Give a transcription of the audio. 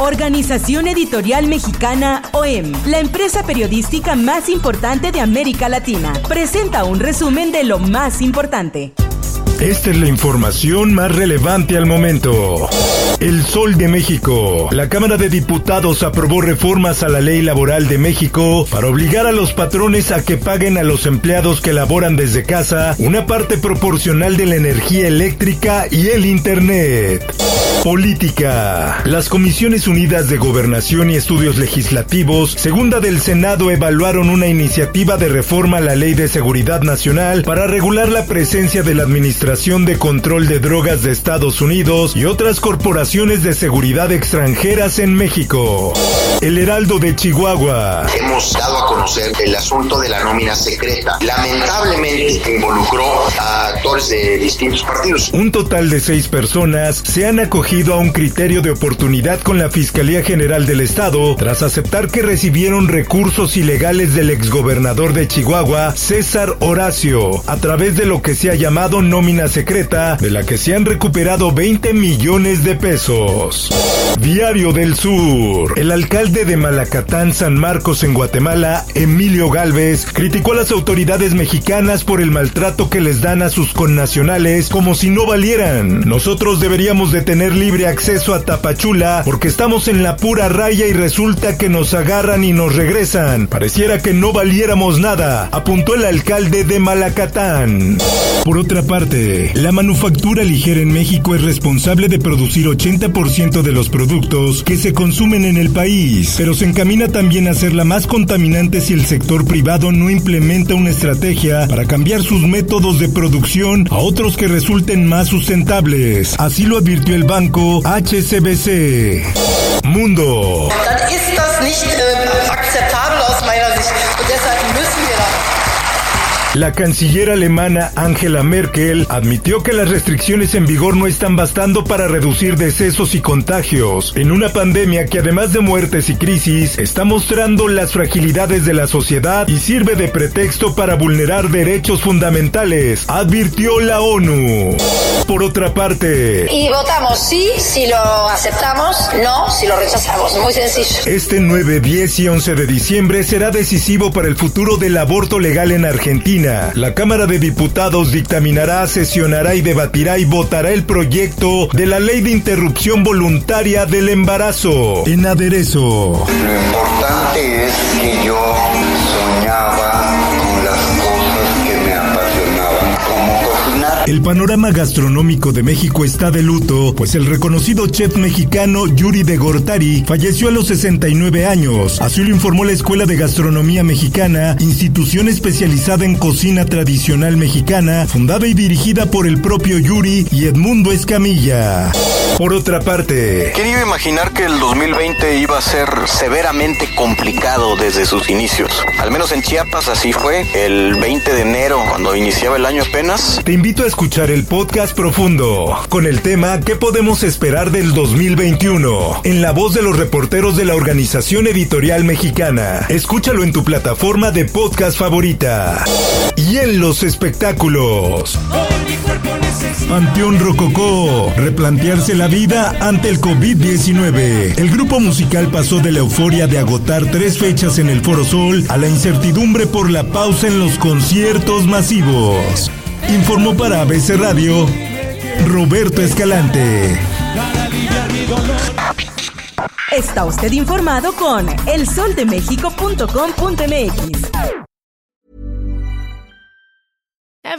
Organización Editorial Mexicana OEM, la empresa periodística más importante de América Latina, presenta un resumen de lo más importante. Esta es la información más relevante al momento. El Sol de México. La Cámara de Diputados aprobó reformas a la ley laboral de México para obligar a los patrones a que paguen a los empleados que laboran desde casa una parte proporcional de la energía eléctrica y el Internet. Política. Las Comisiones Unidas de Gobernación y Estudios Legislativos, segunda del Senado, evaluaron una iniciativa de reforma a la Ley de Seguridad Nacional para regular la presencia de la Administración de Control de Drogas de Estados Unidos y otras corporaciones de seguridad extranjeras en México. El Heraldo de Chihuahua. Hemos dado a conocer el asunto de la nómina secreta. Lamentablemente involucró a actores de distintos partidos. Un total de seis personas se han acogido a un criterio de oportunidad con la Fiscalía General del Estado tras aceptar que recibieron recursos ilegales del exgobernador de Chihuahua, César Horacio, a través de lo que se ha llamado nómina secreta, de la que se han recuperado 20 millones de pesos. Diario del Sur. El alcalde de Malacatán, San Marcos, en Guatemala, Emilio Galvez, criticó a las autoridades mexicanas por el maltrato que les dan a sus connacionales como si no valieran. Nosotros deberíamos de tener libre acceso a Tapachula porque estamos en la pura raya y resulta que nos agarran y nos regresan. Pareciera que no valiéramos nada, apuntó el alcalde de Malacatán. Por otra parte, la manufactura ligera en México es responsable de producir 80% de los productos que se consumen en el país, pero se encamina también a ser la más contaminante si el sector privado no implementa una estrategia para cambiar sus métodos de producción a otros que resulten más sustentables. Así lo advirtió el banco HCBC. Mundo. La canciller alemana Angela Merkel admitió que las restricciones en vigor no están bastando para reducir decesos y contagios en una pandemia que además de muertes y crisis está mostrando las fragilidades de la sociedad y sirve de pretexto para vulnerar derechos fundamentales, advirtió la ONU. Por otra parte, Y votamos sí si lo aceptamos, no si lo rechazamos. Muy sencillo. Este 9, 10 y 11 de diciembre será decisivo para el futuro del aborto legal en Argentina. La Cámara de Diputados dictaminará, sesionará y debatirá y votará el proyecto de la ley de interrupción voluntaria del embarazo. En aderezo. Lo importante es que yo El panorama gastronómico de México está de luto, pues el reconocido chef mexicano Yuri de Gortari falleció a los 69 años. Así lo informó la Escuela de Gastronomía Mexicana, institución especializada en cocina tradicional mexicana, fundada y dirigida por el propio Yuri y Edmundo Escamilla. Por otra parte, ¿Quién iba a imaginar que el 2020 iba a ser severamente complicado desde sus inicios? Al menos en Chiapas así fue. El 20 de enero, cuando iniciaba el año apenas, Te invito a escuchar el podcast profundo con el tema ¿Qué podemos esperar del 2021? En la voz de los reporteros de la Organización Editorial Mexicana. Escúchalo en tu plataforma de podcast favorita. Y en los espectáculos. Panteón Rococó. Replantearse la vida ante el COVID-19. El grupo musical pasó de la euforia de agotar tres fechas en el Foro Sol a la incertidumbre por la pausa en los conciertos masivos. Informó para ABC Radio Roberto Escalante. Está usted informado con elsoldemexico.com.mx.